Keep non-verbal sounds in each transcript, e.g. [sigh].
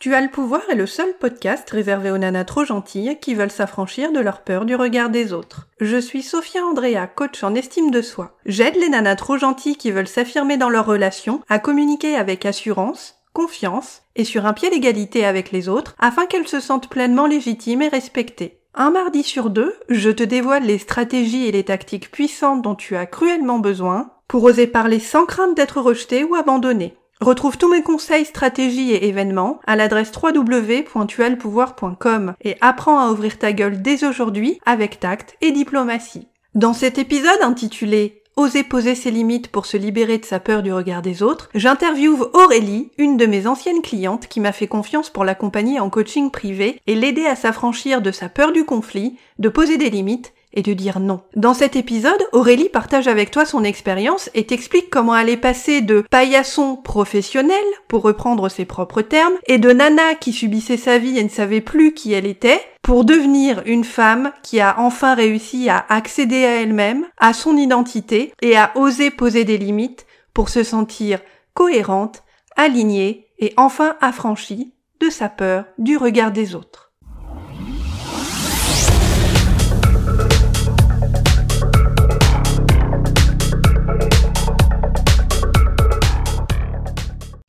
Tu as le pouvoir est le seul podcast réservé aux nanas trop gentilles qui veulent s'affranchir de leur peur du regard des autres. Je suis Sophia Andrea, coach en estime de soi. J'aide les nanas trop gentilles qui veulent s'affirmer dans leurs relations à communiquer avec assurance, confiance et sur un pied d'égalité avec les autres afin qu'elles se sentent pleinement légitimes et respectées. Un mardi sur deux, je te dévoile les stratégies et les tactiques puissantes dont tu as cruellement besoin pour oser parler sans crainte d'être rejeté ou abandonné. Retrouve tous mes conseils, stratégies et événements à l'adresse www.tualpouvoir.com et apprends à ouvrir ta gueule dès aujourd'hui avec tact et diplomatie. Dans cet épisode intitulé Oser poser ses limites pour se libérer de sa peur du regard des autres, j'interviewe Aurélie, une de mes anciennes clientes qui m'a fait confiance pour l'accompagner en coaching privé et l'aider à s'affranchir de sa peur du conflit, de poser des limites et de dire non. Dans cet épisode, Aurélie partage avec toi son expérience et t'explique comment elle est passée de paillasson professionnel, pour reprendre ses propres termes, et de nana qui subissait sa vie et ne savait plus qui elle était, pour devenir une femme qui a enfin réussi à accéder à elle-même, à son identité et à oser poser des limites pour se sentir cohérente, alignée et enfin affranchie de sa peur du regard des autres.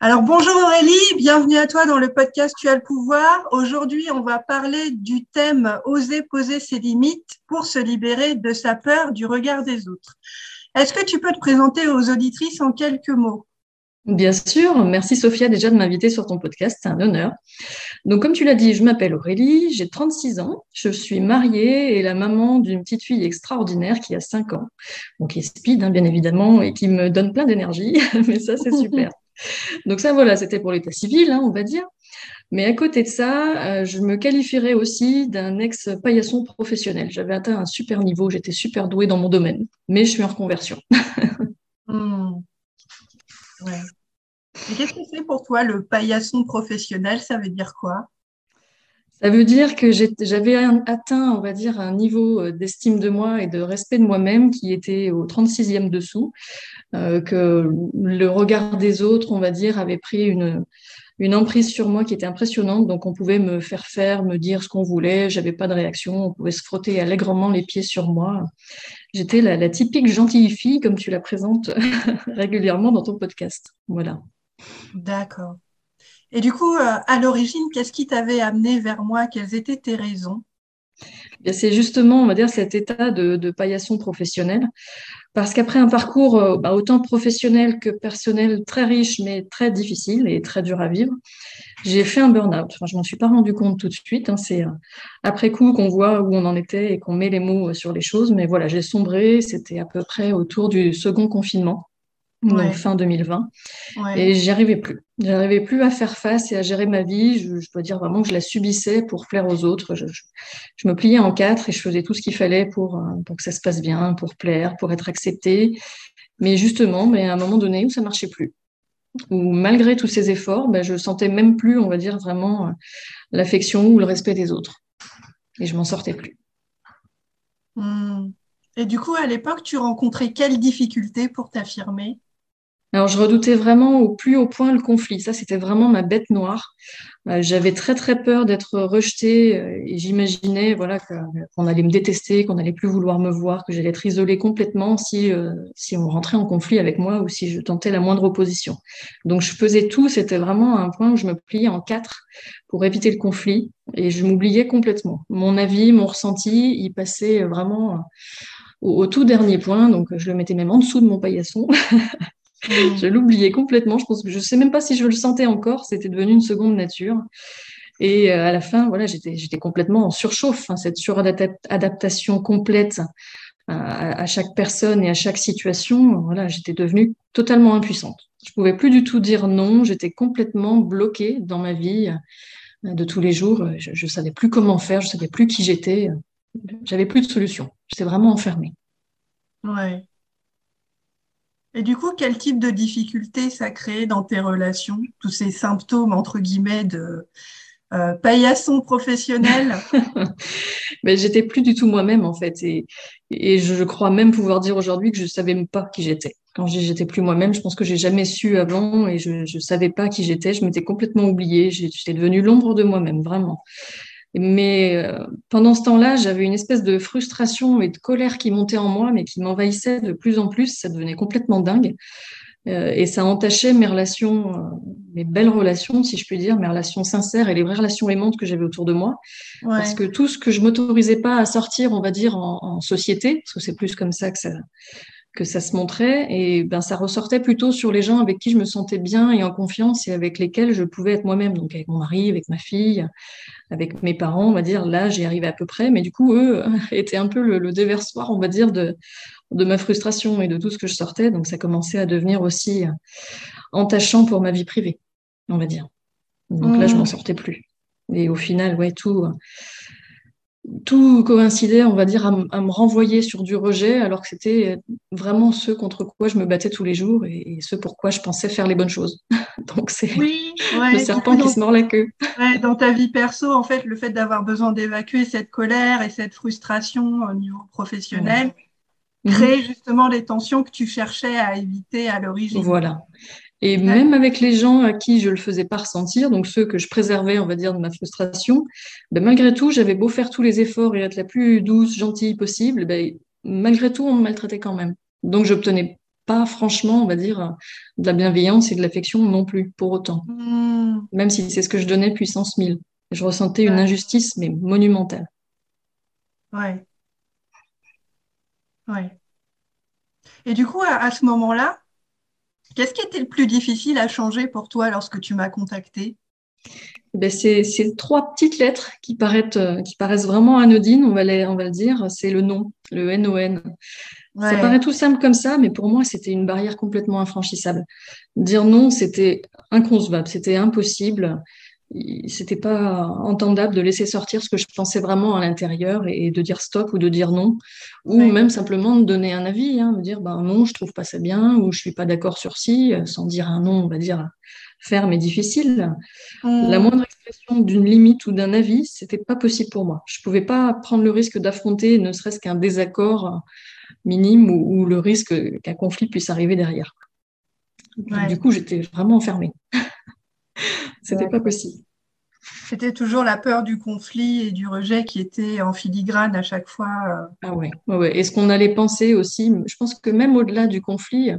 Alors bonjour Aurélie, bienvenue à toi dans le podcast Tu as le pouvoir. Aujourd'hui, on va parler du thème Oser poser ses limites pour se libérer de sa peur du regard des autres. Est-ce que tu peux te présenter aux auditrices en quelques mots? Bien sûr, merci Sophia déjà de m'inviter sur ton podcast, c'est un honneur. Donc comme tu l'as dit, je m'appelle Aurélie, j'ai 36 ans, je suis mariée et la maman d'une petite fille extraordinaire qui a 5 ans, donc qui est speed hein, bien évidemment et qui me donne plein d'énergie, [laughs] mais ça c'est super. Donc ça, voilà, c'était pour l'état civil, hein, on va dire. Mais à côté de ça, euh, je me qualifierais aussi d'un ex-paillasson professionnel. J'avais atteint un super niveau, j'étais super douée dans mon domaine, mais je suis en reconversion. [laughs] Hmm. Qu'est-ce que c'est pour toi le paillasson professionnel? Ça veut dire quoi? Ça veut dire que j'avais atteint, on va dire, un niveau euh, d'estime de moi et de respect de moi-même qui était au 36e dessous, euh, que le regard des autres, on va dire, avait pris une, emprise sur moi qui était impressionnante. Donc, on pouvait me faire faire, me dire ce qu'on voulait. J'avais pas de réaction. On pouvait se frotter allègrement les pieds sur moi. J'étais la, la typique gentille fille, comme tu la présentes [laughs] régulièrement dans ton podcast. Voilà. D'accord. Et du coup, euh, à l'origine, qu'est-ce qui t'avait amené vers moi? Quelles étaient tes raisons? C'est justement, on va dire, cet état de, paillasson professionnel. Parce qu'après un parcours euh, bah, autant professionnel que personnel très riche, mais très difficile et très dur à vivre, j'ai fait un burn-out. Enfin, je m'en suis pas rendu compte tout de suite. Hein. C'est euh, après coup qu'on voit où on en était et qu'on met les mots sur les choses. Mais voilà, j'ai sombré. C'était à peu près autour du second confinement donc fin 2020. Et j'y arrivais plus. J'arrivais plus à faire face et à gérer ma vie. Je, dois dire vraiment que je la subissais pour plaire aux autres. Je, me pliais en quatre et je faisais tout ce qu'il fallait pour, euh, pour que ça se passe bien, pour plaire, pour être acceptée. Mais justement, mais à un moment donné où ça marchait plus, où malgré tous ces efforts, ben, je sentais même plus, on va dire vraiment, euh, l'affection ou le respect des autres. Et je m'en sortais plus. Hmm. Et du coup, à l'époque, tu rencontrais quelles difficultés pour t'affirmer? Alors, je redoutais vraiment au plus haut point le conflit. Ça, c'était vraiment ma bête noire. Euh, j'avais très, très peur d'être rejetée euh, et j'imaginais voilà, qu'on allait me détester, qu'on allait plus vouloir me voir, que j'allais être isolée complètement si, euh, si on rentrait en conflit avec moi ou si je tentais la moindre opposition. Donc, je faisais tout. C'était vraiment un point où je me pliais en quatre pour éviter le conflit et je m'oubliais complètement. Mon avis, mon ressenti, il passait vraiment au, au tout dernier point. Donc, je le mettais même en dessous de mon paillasson. [laughs] je l'oubliais complètement. Je pense que je sais même pas si je le sentais encore. C'était devenu une seconde nature. Et euh, à la fin, voilà, j'étais, j'étais complètement en surchauffe. Hein, cette suradaptation complète à, à, chaque personne et à chaque situation. Voilà, j'étais devenue totalement impuissante. Je pouvais plus du tout dire non. J'étais complètement bloquée dans ma vie euh, de tous les jours. Je, je savais plus comment faire. Je savais plus qui j'étais. J'avais plus de solution. J'étais vraiment enfermée. Ouais. Et du coup, quel type de difficultés ça crée dans tes relations Tous ces symptômes, entre guillemets, de euh, paillasson professionnel? Mais [laughs] j'étais plus du tout moi-même, en fait. Et, je crois même pouvoir dire aujourd'hui que je savais même pas qui j'étais. Quand j'étais plus moi-même, je pense que j'ai jamais su avant et je ne savais pas qui j'étais. Je m'étais complètement oubliée. J'étais devenue l'ombre de moi-même, vraiment. Mais euh, pendant ce temps-là, j'avais une espèce de frustration et de colère qui montait en moi, mais qui m'envahissait de plus en plus. Ça devenait complètement dingue. Euh, et ça entachait mes relations, euh, mes belles relations, si je puis dire, mes relations sincères et les vraies relations aimantes que j'avais autour de moi. Parce que tout ce que je m'autorisais pas à sortir, on va dire, en, en société, parce que c'est plus comme ça que ça, que ça se montrait, et ben ça ressortait plutôt sur les gens avec qui je me sentais bien et en confiance et avec lesquels je pouvais être moi-même, donc avec mon mari, avec ma fille, avec mes parents, on va dire, là j'y arrivais à peu près, mais du coup eux [laughs] étaient un peu le, le déversoir, on va dire, de, de ma frustration et de tout ce que je sortais. Donc ça commençait à devenir aussi entachant pour ma vie privée, on va dire. Donc là, je m'en mmh. sortais plus. Et au final, ouais, tout, tout coïncidait, on va dire, à, me renvoyer sur du rejet, alors que c'était vraiment ce contre quoi je me battais tous les jours et, ce pourquoi je pensais faire les bonnes choses. [laughs] Donc c'est le serpent qui se mord la queue. dans ta vie perso, en fait, le fait d'avoir besoin d'évacuer cette colère et cette frustration au niveau professionnel, Mhm. créer justement les tensions que tu cherchais à éviter à l'origine. Voilà. Et même avec les gens à qui je le faisais pas ressentir, donc ceux que je préservais, on va dire, de ma frustration, ben malgré tout, j'avais beau faire tous les efforts et être la plus douce, gentille possible, ben, malgré tout, on me maltraitait quand même. Donc, j'obtenais pas, franchement, on va dire, de la bienveillance et de l'affection non plus, pour autant. Hmm. Même si c'est ce que je donnais puissance 1000. Je ressentais une injustice, mais monumentale. Ouais. Ouais. Et du coup, à, ce moment-là, qu'est-ce qui était le plus difficile à changer pour toi lorsque tu m'as contacté ben c'est, trois petites lettres qui paraissent, euh, qui paraissent vraiment anodines, on va, on va le dire. C'est le nom, le NON. Ça paraît tout simple comme ça, mais pour moi, c'était une barrière complètement infranchissable. Dire non, c'était inconcevable, c'était impossible c'était pas entendable de laisser sortir ce que je pensais vraiment à l'intérieur et de dire stop ou de dire non. Ou même simplement de donner un avis hein, de dire ben non je trouve pas ça bien ou je suis pas d'accord sur ci sans dire un non on va dire ferme et difficile. La mmh. moindre expression d'une limite ou d'un avis c'était pas possible pour moi. Je pouvais pas prendre le risque d'affronter ne serait-ce qu'un désaccord minime ou, le risque qu'un conflit puisse arriver derrière. Du coup j'étais vraiment enfermée [laughs] C'était pas possible. C'était toujours la peur du conflit et du rejet qui était en filigrane à chaque fois. Euh. Ah ouais, ouais, Et ce qu'on allait penser aussi, je pense que même au-delà du conflit, euh,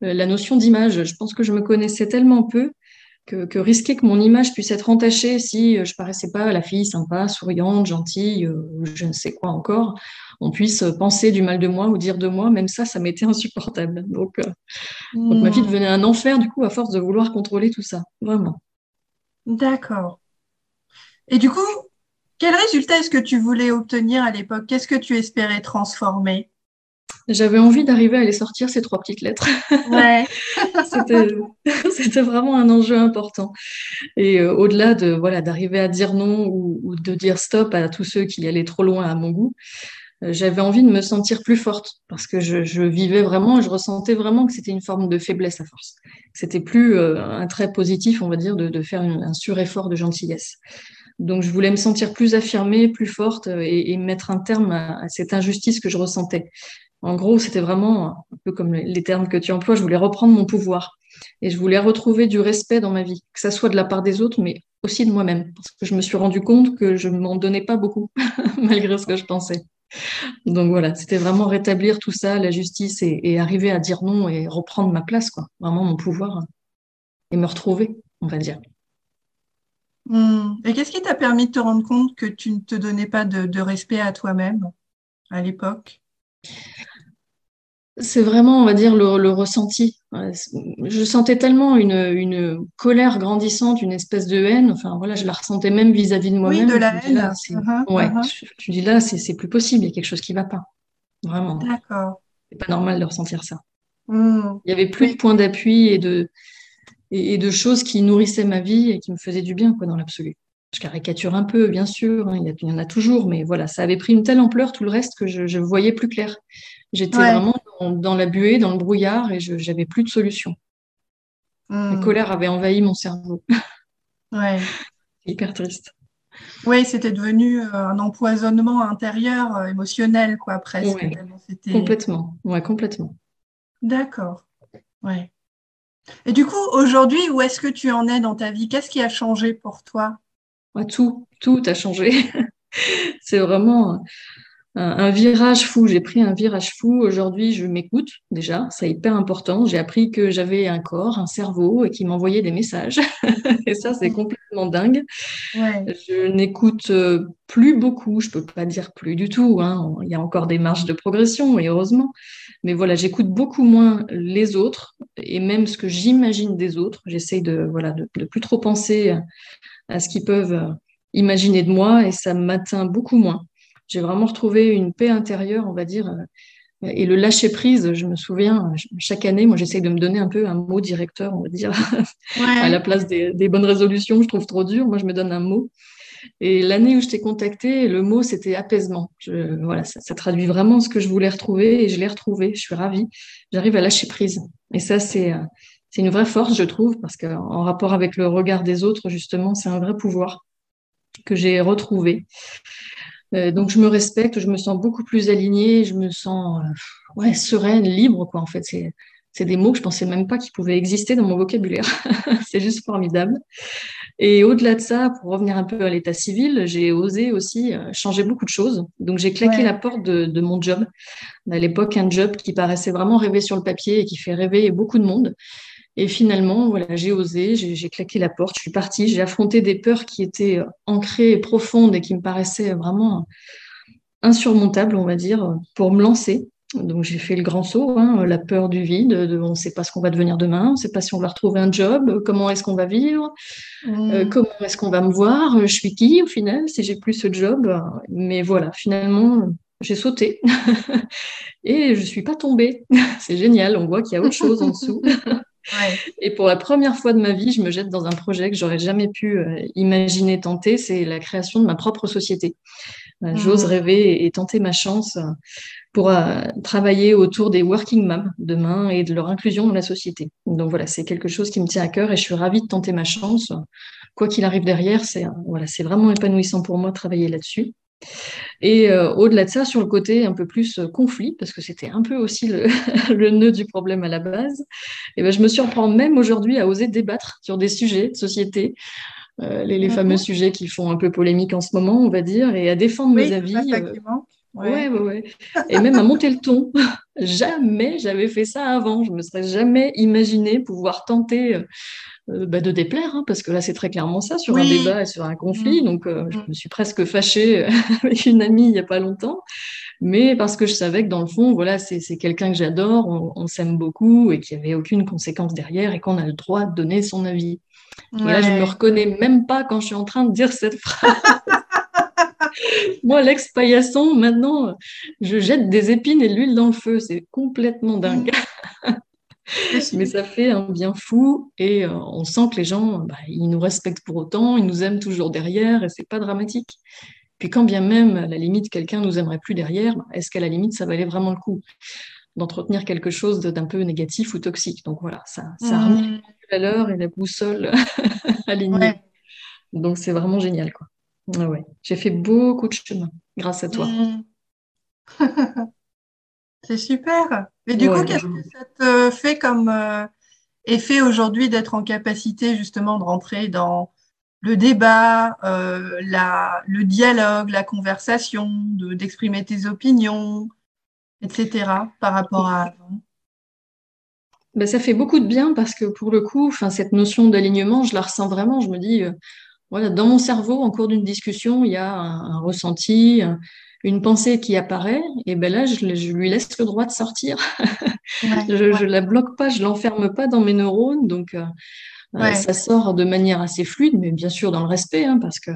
la notion d'image, je pense que je me connaissais tellement peu que, risquer que mon image puisse être entachée si euh, je paraissais pas la fille sympa, souriante, gentille, je ne sais quoi encore, on puisse penser du mal de moi ou dire de moi, même ça, ça m'était [laughs] insupportable. Donc, donc ma vie hmm. devenait un enfer du coup à force de vouloir contrôler tout ça, vraiment. D'accord. Et du coup, quel résultat est-ce que tu voulais obtenir à l'époque? Qu'est-ce que tu espérais transformer? J'avais envie d'arriver à les sortir, ces trois petites lettres. [laughs] Ouais. [laughs] C'était vraiment un enjeu important. Et euh, au-delà de voilà d'arriver à dire non ou, de dire stop à tous ceux qui allaient trop loin à mon goût, euh, j'avais envie de me sentir plus forte parce que je, vivais vraiment, je ressentais vraiment que c'était une forme de faiblesse à force. C'était plus euh, un trait positif, on va dire, de, faire un sureffort de gentillesse. Donc je voulais me sentir plus affirmée, plus forte euh, et, mettre un terme à, cette injustice que je ressentais. En gros, c'était vraiment un peu comme les termes que tu emploies, je voulais reprendre mon pouvoir et je voulais retrouver du respect dans ma vie, que ça soit de la part des autres, mais aussi de moi-même, parce que je me suis rendu compte que je ne m'en donnais pas beaucoup, [laughs] malgré ce que je pensais. Donc voilà, c'était vraiment rétablir tout ça, la justice et, arriver à dire non et reprendre ma place, quoi. Vraiment mon pouvoir et me retrouver, on va dire. Hmm. Et qu'est-ce qui t'a permis de te rendre compte que tu ne te donnais pas de respect à toi-même à l'époque? C'est vraiment, on va dire, le, ressenti. Je sentais tellement une, colère grandissante, une espèce de haine. Enfin, voilà, je la ressentais même vis-à-vis de moi-même. Oui, de la haine. Uh-huh, ouais, uh-huh. tu dis là, c'est plus possible. Il y a quelque chose qui ne va pas. Vraiment. D'accord. C'est pas normal de ressentir ça. Hmm. Il y avait plus de points d'appui et de, et, de choses qui nourrissaient ma vie et qui me faisaient du bien, quoi, dans l'absolu. Je caricature un peu, bien sûr, hein, il, y en a toujours, mais voilà, ça avait pris une telle ampleur, tout le reste, que je, je voyais plus clair. J'étais vraiment dans, la buée, dans le brouillard, et je n'avais plus de solution. La hmm. colère avait envahi mon cerveau. [laughs] Ouais. Hyper triste. Oui, c'était devenu euh, un empoisonnement intérieur, euh, émotionnel, quoi, presque. Complètement. Ouais, complètement. D'accord. Ouais. Et du coup, aujourd'hui, où est-ce que tu en es dans ta vie? Qu'est-ce qui a changé pour toi? Tout, tout a changé. [laughs] c'est vraiment un, virage fou. J'ai pris un virage fou. Aujourd'hui, je m'écoute déjà. C'est hyper important. J'ai appris que j'avais un corps, un cerveau et qui m'envoyait des messages. [laughs] et ça, c'est complètement dingue. Je n'écoute euh, plus beaucoup. Je peux pas dire plus du tout. Hein. Il y a encore des marges de progression et heureusement. Mais voilà, j'écoute beaucoup moins les autres et même ce que j'imagine des autres. J'essaye de voilà de, de plus trop penser à ce qu'ils peuvent imaginer de moi et ça m'atteint beaucoup moins j'ai vraiment retrouvé une paix intérieure, on va dire, euh, et le lâcher prise. Je me souviens, chaque année, moi, j'essaie de me donner un peu un mot directeur, on va dire, [laughs] à la place des, bonnes résolutions. Je trouve trop dur. Moi, je me donne un mot. Et l'année où je t'ai contacté, le mot c'était apaisement. voilà, ça, traduit vraiment ce que je voulais retrouver et je l'ai retrouvé. Je suis ravie. J'arrive à lâcher prise. Et ça, c'est euh, c'est une vraie force, je trouve, parce qu'en rapport avec le regard des autres, justement, c'est un vrai pouvoir que j'ai retrouvé. Euh, donc je me respecte, je me sens beaucoup plus alignée, je me sens euh, ouais, sereine, libre quoi. En fait, c'est c'est des mots que je pensais même pas qu'ils pouvaient exister dans mon vocabulaire. [laughs] c'est juste formidable. Et au-delà de ça, pour revenir un peu à l'état civil, j'ai osé aussi euh, changer beaucoup de choses. Donc j'ai claqué la porte de, de, mon job. À l'époque, un job qui paraissait vraiment rêver sur le papier et qui fait rêver beaucoup de monde. Et finalement, voilà, j'ai osé, j'ai claqué la porte, je suis partie, j'ai affronté des peurs qui étaient euh, ancrées et profondes et qui me paraissaient vraiment insurmontables, on va dire, pour me lancer. Donc j'ai fait le grand saut, hein, la peur du vide, de, on ne sait pas ce qu'on va devenir demain, on ne sait pas si on va retrouver un job, comment est-ce qu'on va vivre, mmh. euh, comment est-ce qu'on va me voir, je suis qui au final si j'ai plus ce job. Mais voilà, finalement, j'ai sauté [laughs] et je suis pas tombée. [laughs] C'est génial, on voit qu'il y a autre chose en dessous. [laughs] Et pour la première fois de ma vie, je me jette dans un projet que j'aurais jamais pu euh, imaginer tenter, c'est la création de ma propre société. Euh, j'ose mmh. rêver et, tenter ma chance euh, pour travailler autour des working moms demain et de leur inclusion dans la société. Donc voilà, c'est quelque chose qui me tient à cœur et je suis ravie de tenter ma chance. Quoi qu'il arrive derrière, c'est voilà, c'est vraiment épanouissant pour moi de travailler là-dessus. Et euh, au-delà de ça, sur le côté un peu plus euh, conflit, parce que c'était un peu aussi le, [laughs] le, nœud du problème à la base, et ben, je me surprends même aujourd'hui à oser débattre sur des sujets de société, euh, les, les fameux sujets qui font un peu polémique en ce moment, on va dire, et à défendre mes avis. Ouais. Ouais, ouais, Et même à monter le ton. [laughs] jamais j'avais fait ça avant. Je me serais jamais imaginé pouvoir tenter euh, bah, de déplaire, hein, parce que là c'est très clairement ça sur un débat et sur un conflit. Mm. Donc euh, je mm. me suis presque fâchée [laughs] avec une amie il n'y a pas longtemps, mais parce que je savais que dans le fond, voilà, c'est quelqu'un que j'adore, on, s'aime beaucoup et qu'il n'y avait aucune conséquence derrière et qu'on a le droit de donner son avis. Et là je me reconnais même pas quand je suis en train de dire cette phrase. [laughs] Moi, l'ex-paillasson, maintenant, je jette des épines et de l'huile dans le feu. C'est complètement dingue. [laughs] [laughs] Mais ça fait un bien fou et euh, on sent que les gens, bah, ils nous respectent pour autant, ils nous aiment toujours derrière et c'est pas dramatique. Puis quand bien même, à la limite, quelqu'un nous aimerait plus derrière, bah, est-ce qu'à la limite, ça valait vraiment le coup d'entretenir quelque chose d'un peu négatif ou toxique? Donc voilà, ça, ça remet mmh. la valeur et la boussole [laughs] alignée. Donc c'est vraiment génial. Quoi. ouais. J'ai fait beaucoup de chemin grâce à toi. Mmh. [laughs] C'est super. Mais du coup, qu'est-ce que ça te fait comme euh, effet aujourd'hui d'être en capacité justement de rentrer dans le débat, euh, la, le dialogue, la conversation, d'exprimer tes opinions, etc. par rapport à avant? Ben, ça fait beaucoup de bien parce que pour le coup, cette notion d'alignement, je la ressens vraiment. Je me dis, euh, voilà, dans mon cerveau, en cours d'une discussion, il y a un, ressenti, une pensée qui apparaît, et ben là, je, lui laisse le droit de sortir. [laughs] je, ne la bloque pas, je l'enferme pas dans mes neurones, donc euh, euh, ça sort de manière assez fluide, mais bien sûr dans le respect, hein, parce que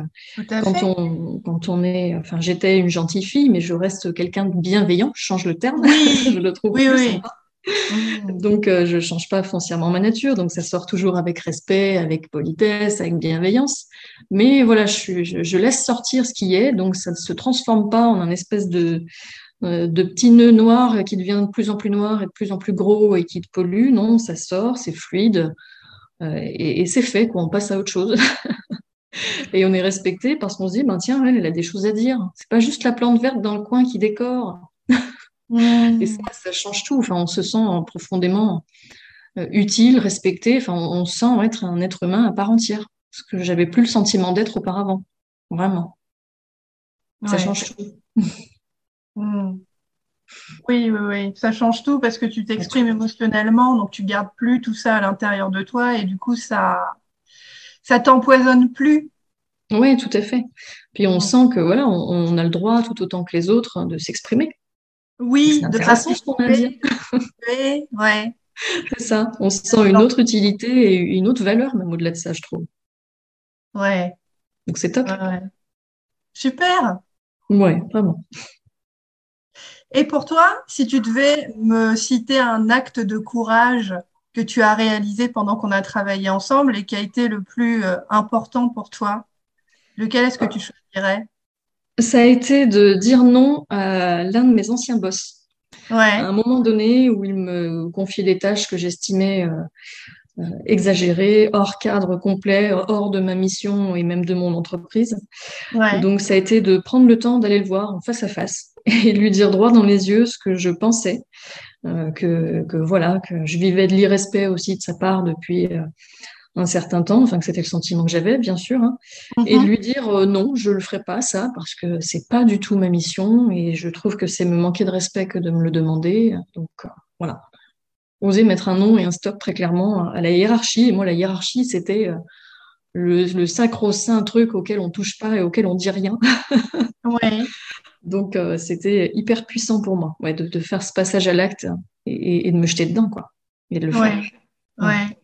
quand on, quand on est, enfin, j'étais une gentille fille, mais je reste quelqu'un de bienveillant. Je change le terme, [laughs] je le trouve oui, plus sympa. Mm. Donc, euh, je ne change pas foncièrement ma nature, donc ça sort toujours avec respect, avec politesse, avec bienveillance. Mais voilà, je, laisse sortir ce qui est, donc ça ne se transforme pas en un espèce de, euh, de petit nœud noir qui devient de plus en plus noir et de plus en plus gros et qui te pollue. Non, ça sort, c'est fluide euh, et, c'est fait, quoi. on passe à autre chose. [laughs] et on est respecté parce qu'on se dit, ben tiens, elle, elle a des choses à dire. C'est pas juste la plante verte dans le coin qui décore. [laughs] Et ça, ça change tout. Enfin, on se sent profondément euh, utile, respecté. Enfin, on, sent être un être humain à part entière. Ce que j'avais plus le sentiment d'être auparavant. Vraiment. Ça change tout. Hmm. [laughs] Oui, oui, oui, ça change tout parce que tu t'exprimes émotionnellement, donc tu gardes plus tout ça à l'intérieur de toi et du coup ça, ça t'empoisonne plus. Oui, tout à fait. Puis on sent que voilà, on, a le droit tout autant que les autres de s'exprimer. Oui, de façon ce qu'on a dit. Oui, ouais. C'est ça. On sent une autre utilité et une autre valeur même au-delà de ça, je trouve. Ouais. Donc c'est top. Super. Ouais, vraiment. Et pour toi, si tu devais me citer un acte de courage que tu as réalisé pendant qu'on a travaillé ensemble et qui a été le plus euh, important pour toi, lequel est-ce que tu choisirais? Ça a été de dire non à l'un de mes anciens boss. Ouais. À un moment donné où il me confiait des tâches que j'estimais euh, euh, exagérées, hors cadre complet, hors de ma mission et même de mon entreprise. Ouais. Donc ça a été de prendre le temps d'aller le voir en face à face et lui dire droit dans les yeux ce que je pensais, euh, que, que, voilà, que je vivais de l'irrespect aussi de sa part depuis euh, un certain temps, enfin que c'était le sentiment que j'avais, bien sûr, hein, et mhm. lui dire euh, non, je le ferai pas ça parce que c'est pas du tout ma mission et je trouve que c'est me manquer de respect que de me le demander. Donc voilà, oser mettre un nom et un stop très clairement à la hiérarchie. Et moi, la hiérarchie, c'était le, le sacro-saint truc auquel on touche pas et auquel on dit rien. [laughs] ouais. Donc, euh, c'était hyper puissant pour moi ouais, de, faire ce passage à l'acte et, de me jeter dedans, quoi. Et de le faire. Ouais.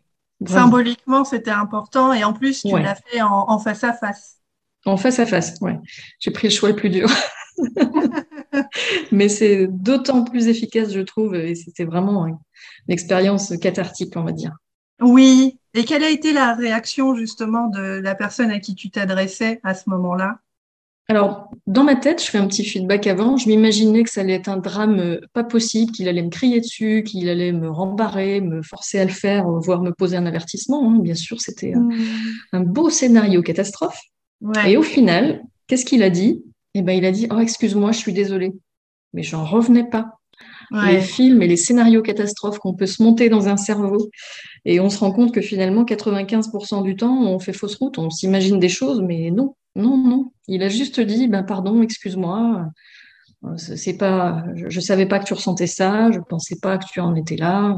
Symboliquement, c'était important. Et en plus, tu l'as fait en, face à face. En face à face, ouais. J'ai pris le choix le plus dur. [laughs] Mais c'est d'autant plus efficace, je trouve. Et c'était vraiment une expérience cathartique, on va dire. Oui. Et quelle a été la réaction, justement, de la personne à qui tu t'adressais à ce moment-là? Alors, dans ma tête, je fais un petit feedback avant. Je m'imaginais que ça allait être un drame euh, pas possible, qu'il allait me crier dessus, qu'il allait me rembarrer, me forcer à le faire, euh, voire me poser un avertissement. Hein. Bien sûr, c'était mmh. un beau scénario catastrophe. Et au final, qu'est-ce qu'il a dit? Eh ben, il a dit Oh, excuse-moi, je suis désolée. Mais j'en revenais pas. Les films et les scénarios catastrophes qu'on peut se monter dans un cerveau. Et on se rend compte que finalement, 95% du temps, on fait fausse route, on s'imagine des choses, mais non, non, non. Il a juste dit, ben pardon, excuse-moi, euh, c'est pas, je, ne savais pas que tu ressentais ça, je pensais pas que tu en étais là,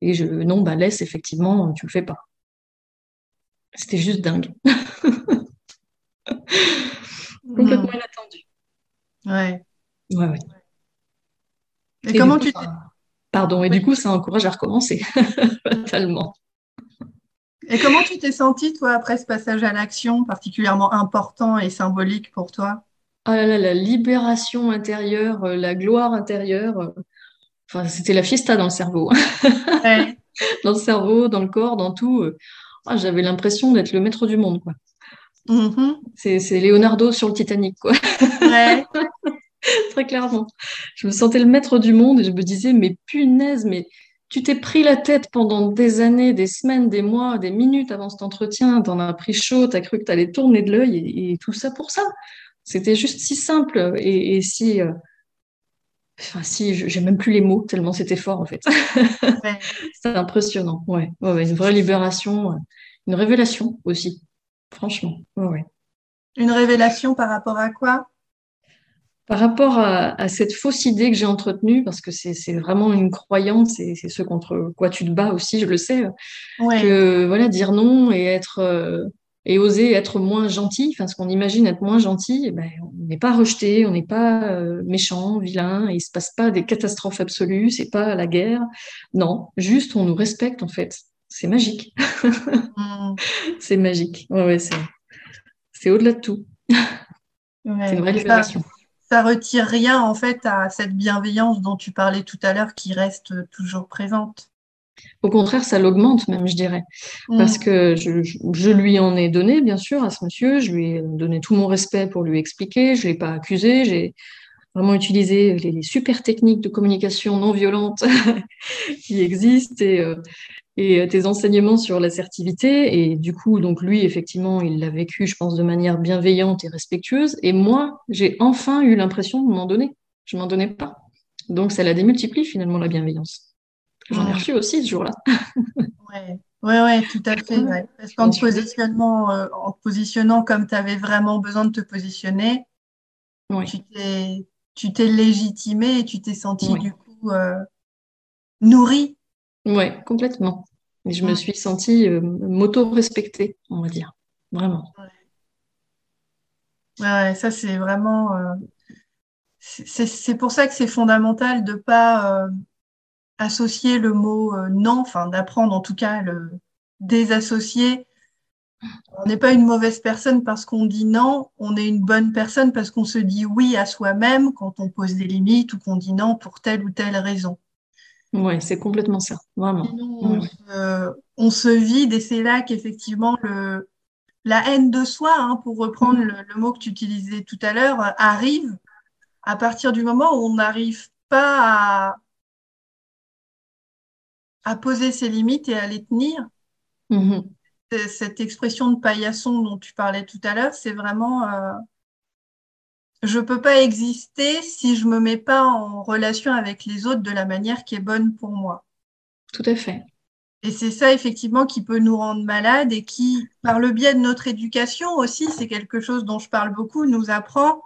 et je, non, bah laisse, effectivement, tu le fais pas. C'était juste dingue. [laughs] Complètement inattendu. Ouais. Ouais, ouais. Et, comment tu Pardon, et du coup, ça encourage à recommencer, [laughs] totalement. Et comment tu t'es sentie, toi, après ce passage à l'action particulièrement important et symbolique pour toi? Ah là là, la libération intérieure, euh, la gloire intérieure. Euh, enfin, c'était la fiesta dans le cerveau. [laughs] dans le cerveau, dans le corps, dans tout. Euh, ah, j'avais l'impression d'être le maître du monde, quoi. Mm-hmm. C'est Leonardo sur le Titanic, quoi. [laughs] Ouais. Très clairement. Je me sentais le maître du monde et je me disais, mais punaise, mais tu t'es pris la tête pendant des années, des semaines, des mois, des minutes avant cet entretien, t'en as pris chaud, t'as cru que t'allais tourner de l'œil et, tout ça pour ça. C'était juste si simple et, si. Euh, enfin, si, j'ai même plus les mots, tellement c'était fort en fait. [laughs] c'est impressionnant, ouais. Une vraie libération, euh, une révélation aussi, franchement. Ouais, Une révélation par rapport à quoi? Par rapport à, cette fausse idée que j'ai entretenue, parce que c'est vraiment une croyance, c'est ce contre quoi tu te bats aussi, je le sais, que voilà, dire non et être euh, et oser être moins gentil, enfin ce qu'on imagine être moins gentil, eh ben, on n'est pas rejeté, on n'est pas euh, méchant, vilain, et il se passe pas des catastrophes absolues, c'est pas la guerre, non, juste on nous respecte en fait, c'est magique, mm. [laughs] c'est magique, ouais, ouais c'est au-delà de tout, c'est une vraie libération. ça retire rien en fait à cette bienveillance dont tu parlais tout à l'heure qui reste toujours présente. Au contraire, ça l'augmente même, je dirais. Mm. Parce que je, lui en ai donné, bien sûr, à ce monsieur. Je lui ai donné tout mon respect pour lui expliquer. Je ne l'ai pas accusé. J'ai vraiment utilisé les, super techniques de communication non violente [laughs] qui existent. Et, euh, et euh, tes enseignements sur l'assertivité. Et du coup, donc lui, effectivement, il l'a vécu, je pense, de manière bienveillante et respectueuse. Et moi, j'ai enfin eu l'impression de m'en donner. Je m'en donnais pas. Donc, ça la démultiplie finalement la bienveillance. J'en ai reçu aussi ce jour-là. ouais. Oui, ouais, tout à fait. [laughs] Parce qu'en te, positionnement, euh, en positionnant comme tu avais vraiment besoin de te positionner, tu t'es légitimé et tu t'es senti du coup euh, nourri. Oui, complètement. Et je me suis sentie euh, m'auto-respectée, on va dire. Vraiment. Ouais, ça c'est vraiment. c'est pour ça que c'est fondamental de ne pas associer le mot euh, non, enfin d'apprendre en tout cas le désassocier. On n'est pas une mauvaise personne parce qu'on dit non, on est une bonne personne parce qu'on se dit oui à soi-même quand on pose des limites ou qu'on dit non pour telle ou telle raison. Oui, c'est complètement ça, vraiment. on, se, vide et c'est là qu'effectivement le, la haine de soi, hein, pour reprendre le, le, mot que tu utilisais tout à l'heure, arrive à partir du moment où on n'arrive pas à, à poser ses limites et à les tenir. Mm-hmm. Cette expression de paillasson dont tu parlais tout à l'heure, c'est vraiment euh, je ne peux pas exister si je ne me mets pas en relation avec les autres de la manière qui est bonne pour moi. Tout à fait. Et c'est ça, effectivement, qui peut nous rendre malades et qui, par le biais de notre éducation aussi, c'est quelque chose dont je parle beaucoup, nous apprend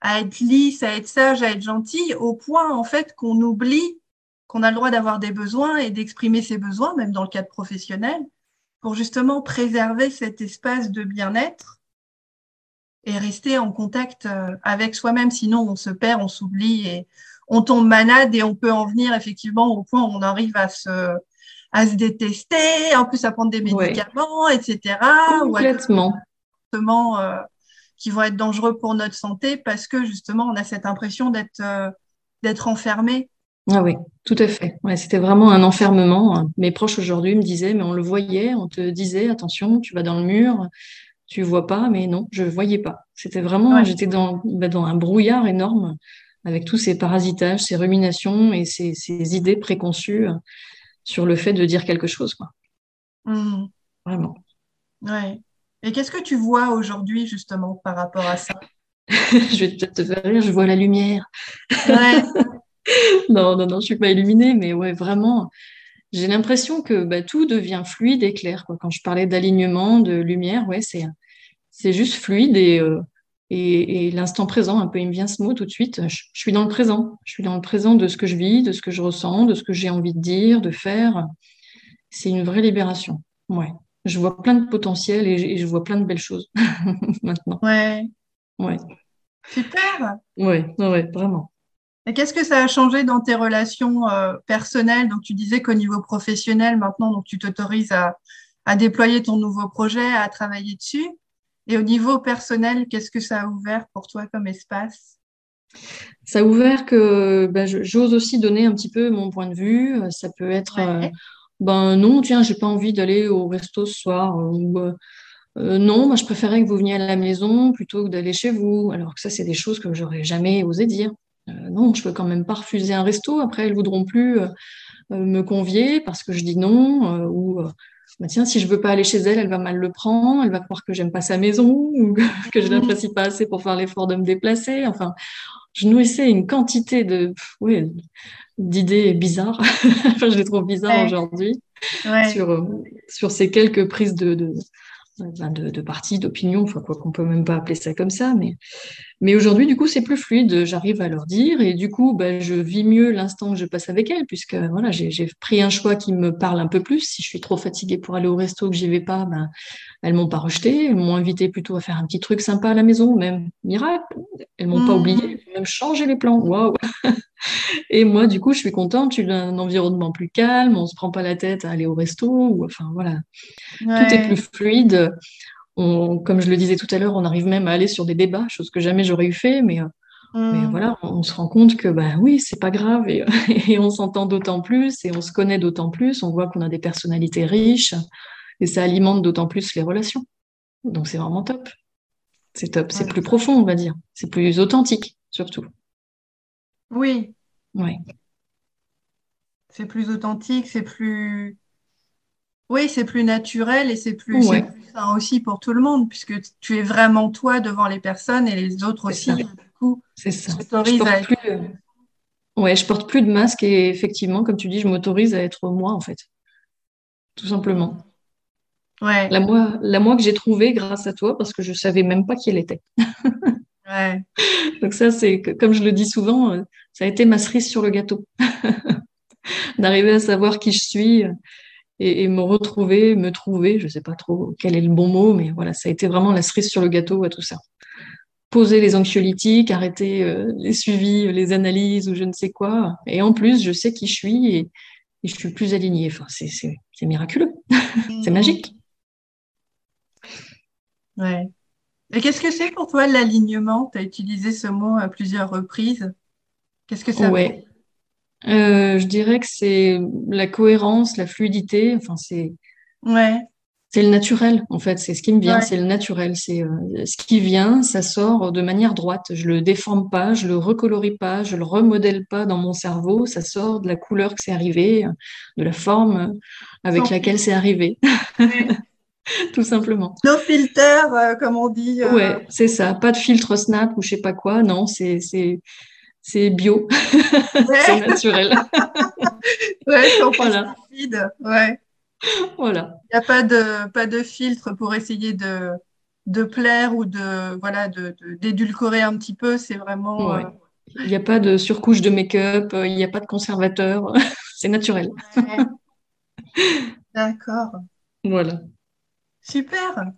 à être lisse, à être sage, à être gentil, au point, en fait, qu'on oublie qu'on a le droit d'avoir des besoins et d'exprimer ses besoins, même dans le cadre professionnel, pour justement préserver cet espace de bien-être et rester en contact euh, avec soi-même. Sinon, on se perd, on s'oublie et on tombe malade et on peut en venir effectivement au point où on arrive à se, à se détester, en plus à prendre des médicaments, etc. Complètement. Ou euh, qui vont être dangereux pour notre santé parce que justement, on a cette impression d'être euh, d'être enfermé ah oui, tout à fait. Ouais, c'était vraiment un enfermement. Mes proches aujourd'hui me disaient, mais on le voyait, on te disait, attention, tu vas dans le mur, tu vois pas, mais non, je voyais pas. C'était vraiment, j'étais dans, bah, dans un brouillard énorme avec tous ces parasitages, ces ruminations et ces, ces idées préconçues sur le fait de dire quelque chose, quoi. Mmh. Vraiment. Ouais. Et qu'est-ce que tu vois aujourd'hui justement par rapport à ça? [laughs] Je vais peut-être te faire rire, je vois la lumière. Ouais. [laughs] non, non, non, je suis pas illuminée, mais ouais, vraiment, j'ai l'impression que bah, tout devient fluide et clair. Quoi. Quand je parlais d'alignement, de lumière, ouais, c'est, c'est juste fluide et, euh, et, l'instant présent, un peu, il me vient ce mot tout de suite. Je, suis dans le présent. Je suis dans le présent de ce que je vis, de ce que je ressens, de ce que j'ai envie de dire, de faire. C'est une vraie libération. Ouais. Je vois plein de potentiel et, je vois plein de belles choses [laughs] maintenant. Ouais. Ouais. Super. Ouais, ouais, vraiment. Et qu'est-ce que ça a changé dans tes relations euh, personnelles? Donc, tu disais qu'au niveau professionnel, maintenant, donc, tu t'autorises à, à, déployer ton nouveau projet, à travailler dessus. Et au niveau personnel, qu'est-ce que ça a ouvert pour toi comme espace? Ça a ouvert que ben, j'ose aussi donner un petit peu mon point de vue. Ça peut être, euh, ben non, tiens, j'ai pas envie d'aller au resto ce soir. Ou, euh, non, moi je préférais que vous veniez à la maison plutôt que d'aller chez vous. Alors que ça, c'est des choses que j'aurais jamais osé dire. Euh, non, je peux quand même pas refuser un resto. Après, elles voudront plus euh, euh, me convier parce que je dis non ou bah tiens, si je veux pas aller chez elle, elle va mal le prendre, elle va croire que j'aime pas sa maison [laughs] ou que je l'apprécie pas assez pour faire l'effort de me déplacer. Enfin, je nourrissais une quantité de, oui, d'idées bizarres. [laughs] enfin, je les trouve bizarres aujourd'hui sur, sur ces quelques prises de, de, de, de parti, d'opinion, enfin quoi qu'on peut même pas appeler ça comme ça, mais mais aujourd'hui du coup c'est plus fluide, j'arrive à leur dire et du coup bah, je vis mieux l'instant que je passe avec elles puisque voilà j'ai pris un choix qui me parle un peu plus. Si je suis trop fatiguée pour aller au resto que j'y vais pas, ben elles m'ont pas rejeté, elles m'ont invité plutôt à faire un petit truc sympa à la maison, même miracle, elles m'ont pas mmh. oublié, même changé les plans, waouh [laughs] Et moi, du coup, je suis contente. Tu as un environnement plus calme, on se prend pas la tête à aller au resto. Ou, enfin, voilà. Tout est plus fluide. On, comme je le disais tout à l'heure, on arrive même à aller sur des débats, chose que jamais j'aurais eu fait. Mais, euh, mais mm. voilà, on, se rend compte que, ben oui, c'est pas grave. Et, [laughs] et on s'entend d'autant plus et on se connaît d'autant plus. On voit qu'on a des personnalités riches et ça alimente d'autant plus les relations. Donc, c'est vraiment top. C'est top. C'est plus profond, on va dire. C'est plus authentique, surtout. Oui. Oui. C'est plus authentique, c'est plus. Oui, c'est plus naturel et c'est plus, sain aussi pour tout le monde, puisque tu es vraiment toi devant les personnes et les autres aussi. C'est ça. Je plus, Ouais, je porte plus de masque et effectivement, comme tu dis, je m'autorise à être moi, en fait. Tout simplement. Ouais. La moi, la moi que j'ai trouvée grâce à toi parce que je savais même pas qui elle était. [laughs] ouais. Donc ça, c'est comme je le dis souvent, euh, ça a été ma cerise sur le gâteau. [laughs] D'arriver à savoir qui je suis et, me retrouver, me trouver, je sais pas trop quel est le bon mot, mais voilà, ça a été vraiment la cerise sur le gâteau à tout ça. Poser les anxiolytiques, arrêter euh, les suivis, les analyses ou je ne sais quoi. Et en plus, je sais qui je suis et, je suis plus alignée. Enfin, c'est miraculeux, [laughs] c'est mmh. magique. Ouais. Et qu'est-ce que c'est pour toi l'alignement? Tu as utilisé ce mot à plusieurs reprises. Qu'est-ce que ça ouais. Euh, je dirais que c'est la cohérence, la fluidité. Enfin, c'est ouais. c'est le naturel en fait. C'est ce qui me vient, c'est le naturel. C'est euh, ce qui vient, ça sort de manière droite. Je le déforme pas, je le recolorie pas, je le remodèle pas dans mon cerveau. Ça sort de la couleur que c'est arrivé, de la forme avec laquelle c'est arrivé. [laughs] Tout simplement. No filter, euh, comme on dit. Euh. Ouais, c'est ça. Pas de filtre Snap ou je sais pas quoi. Non, c'est c'est bio, [laughs] c'est naturel. [laughs] ouais, sans voilà. Ouais. Voilà. Il n'y a pas de, pas de filtre pour essayer de, de plaire ou de voilà de, d'édulcorer un petit peu. C'est vraiment. Euh, il n'y a pas de surcouche de make-up, il n'y a pas de conservateur. [laughs] c'est naturel. D'accord. Voilà. Super.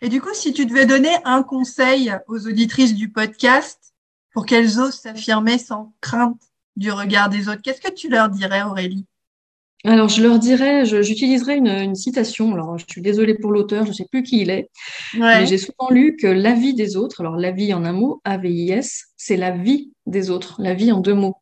Et du coup, si tu devais donner un conseil aux auditrices du podcast pour qu'elles osent s'affirmer sans crainte du regard des autres, qu'est-ce que tu leur dirais, Aurélie? Alors, je leur dirais, j'utiliserai une, citation. Alors, je suis désolée pour l'auteur, je ne sais plus qui il est, mais j'ai souvent lu que la vie des autres, alors la vie en un mot, A-V-I-S, c'est la vie des autres, la vie en deux mots.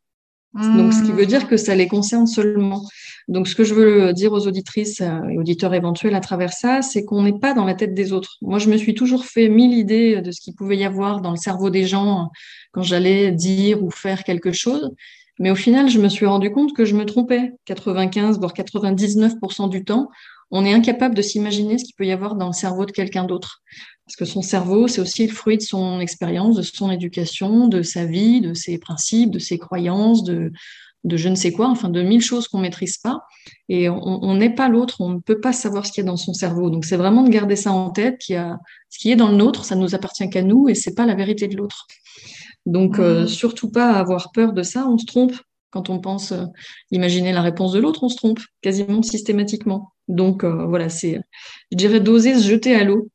Donc, ce qui veut dire que ça les concerne seulement. Donc, ce que je veux dire aux auditrices euh, et auditeurs éventuels à travers ça, c'est qu'on n'est pas dans la tête des autres. Moi, je me suis toujours fait mille idées de ce qu'il pouvait y avoir dans le cerveau des gens quand j'allais dire ou faire quelque chose. Mais au final, je me suis rendu compte que je me trompais. 95, voire 99% du temps, on est incapable de s'imaginer ce qu'il peut y avoir dans le cerveau de quelqu'un d'autre. Parce que son cerveau, c'est aussi le fruit de son expérience, de son éducation, de sa vie, de ses principes, de ses croyances, de, de je ne sais quoi, enfin de mille choses qu'on maîtrise pas. Et on n'est pas l'autre, on ne peut pas savoir ce qu'il y a dans son cerveau. Donc c'est vraiment de garder ça en tête, qu'il y a ce qui est dans le nôtre, ça ne nous appartient qu'à nous et c'est pas la vérité de l'autre. Donc euh, mmh. surtout pas avoir peur de ça, on se trompe. Quand on pense euh, imaginer la réponse de l'autre, on se trompe quasiment systématiquement. Donc euh, voilà, c'est, je dirais, d'oser se jeter à l'eau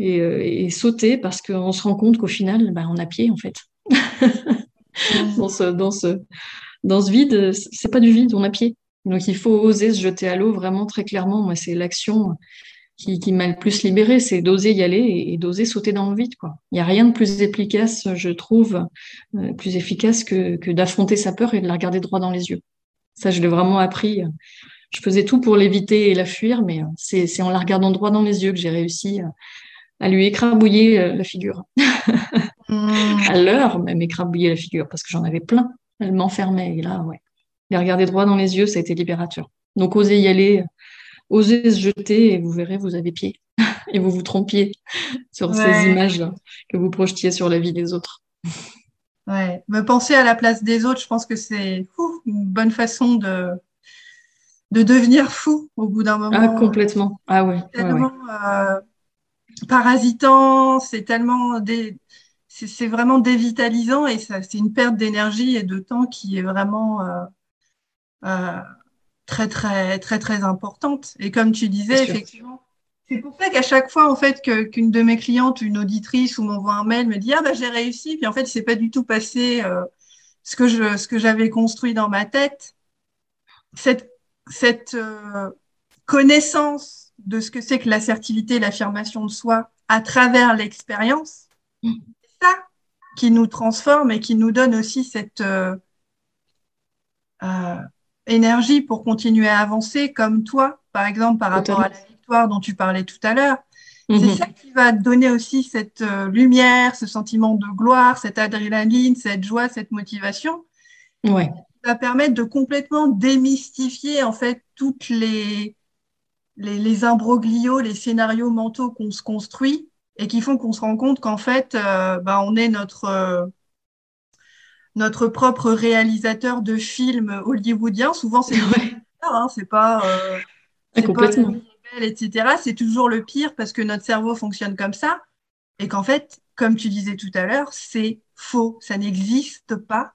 euh, et, sauter parce qu'on se rend compte qu'au final, bah, on a pied en fait. [laughs] dans, ce, dans, ce, dans ce vide, c'est pas du vide, on a pied. Donc il faut oser se jeter à l'eau vraiment très clairement. Moi, c'est l'action qui, qui m'a le plus libérée, c'est d'oser y aller et, d'oser sauter dans le vide. Quoi. Il n'y a rien de plus efficace, je trouve, euh, plus efficace que, que d'affronter sa peur et de la regarder droit dans les yeux. Ça, je l'ai vraiment appris. Je faisais tout pour l'éviter et la fuir, mais c'est en la regardant droit dans les yeux que j'ai réussi à lui écrabouiller euh, la figure. Hmm. [laughs] À l'heure même écrabouiller la figure, parce que j'en avais plein. Elle m'enfermait. Et là, ouais. Les regarder droit dans les yeux, ça a été libérateur. Donc, osez y aller, osez se jeter et vous verrez, vous avez pied. [laughs] et vous vous trompiez [laughs] sur ces images que vous projetiez sur la vie des autres. Ouais, me penser à la place des autres, je pense que c'est une bonne façon de, de devenir fou au bout d'un moment. Ah, complètement. Ah ouais. Tellement, euh, parasitant, c'est tellement c'est vraiment dévitalisant et c'est une perte d'énergie et de temps qui est vraiment euh, euh, très très très très importante. Et comme tu disais effectivement, c'est pour ça qu'à chaque fois en fait qu'une de mes clientes, une auditrice ou m'envoie un mail me dit ah bah j'ai réussi puis en fait c'est pas du tout passé euh, ce que je ce que j'avais construit dans ma tête. Cette cette connaissance de ce que c'est que l'assertivité, l'affirmation de soi à travers l'expérience. Mm. C'est ça qui nous transforme et qui nous donne aussi cette euh, euh, énergie pour continuer à avancer, comme toi, par exemple, par rapport à la victoire dont tu parlais tout à l'heure. C'est mm-hmm. ça qui va donner aussi cette euh, lumière, ce sentiment de gloire, cette adrénaline, cette joie, cette motivation. Ouais. Ça va permettre de complètement démystifier en fait toutes les les, imbroglios, les scénarios mentaux qu'on se construit et qui font qu'on se rend compte qu'en fait, euh, bah, on est notre, euh, notre propre réalisateur de films hollywoodiens. Souvent, c'est [laughs] le hein, c'est pas, euh, ah, complètement. etc. C'est toujours le pire parce que notre cerveau fonctionne comme ça et qu'en fait, comme tu disais tout à l'heure, c'est faux, ça n'existe pas.